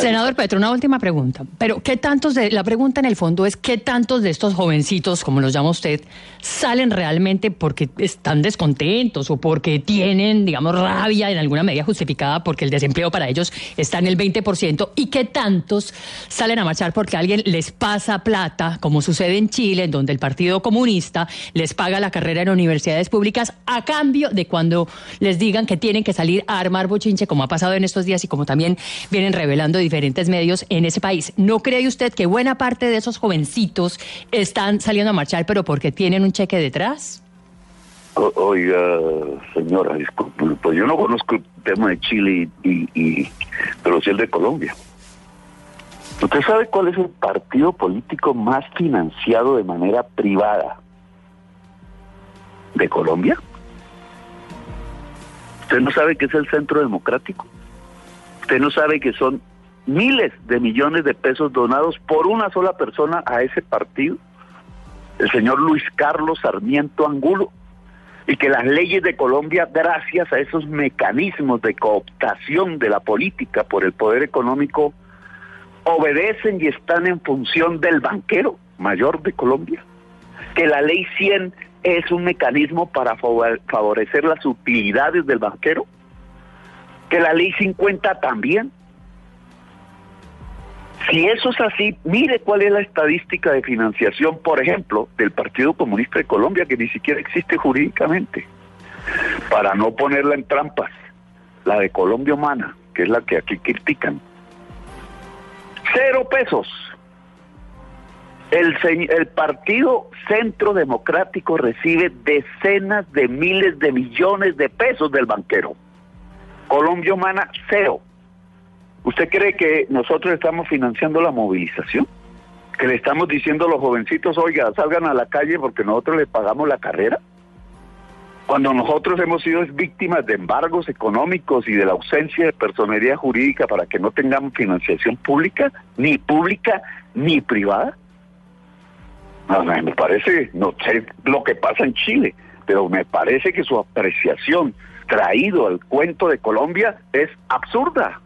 Senador Petro, una última pregunta. Pero ¿qué tantos de la pregunta en el fondo es qué tantos de estos jovencitos, como los llama usted, salen realmente porque están descontentos o porque tienen, digamos, rabia en alguna medida justificada porque el desempleo para ellos está en el 20% y qué tantos salen a marchar porque alguien les pasa plata, como sucede en Chile, en donde el Partido Comunista les paga la carrera en universidades públicas a cambio de cuando les digan que tienen que salir a armar bochinche, como ha pasado en estos días y como también vienen revelando diferentes medios en ese país. ¿No cree usted que buena parte de esos jovencitos están saliendo a marchar, pero porque tienen un cheque detrás? oiga, señora, disculpe, pues yo no conozco el tema de Chile, y, pero sí el de Colombia. ¿Usted sabe cuál es el partido político más financiado de manera privada de Colombia? ¿Usted no sabe qué es el Centro Democrático? ¿Usted no sabe que son miles de millones de pesos donados por una sola persona a ese partido? El señor Luis Carlos Sarmiento Angulo. Y que las leyes de Colombia, gracias a esos mecanismos de cooptación de la política por el poder económico, obedecen y están en función del banquero mayor de Colombia. Que la ley 100 es un mecanismo para favorecer las utilidades del banquero, que la ley 50 también. Si eso es así, mire cuál es la estadística de financiación, por ejemplo, del Partido Comunista de Colombia, que ni siquiera existe jurídicamente, para no ponerla en trampas, la de Colombia Humana, que es la que aquí critican. Cero pesos el, el Partido Centro Democrático recibe decenas de miles de millones de pesos del banquero. Colombia Humana, cero. ¿Usted cree que nosotros estamos financiando la movilización? ¿Que le estamos diciendo a los jovencitos, oiga, salgan a la calle porque nosotros les pagamos la carrera? Cuando nosotros hemos sido víctimas de embargos económicos y de la ausencia de personería jurídica para que no tengamos financiación pública, ni pública ni privada. Me parece, no sé lo que pasa en Chile, pero me parece que su apreciación traído al cuento de Colombia es absurda.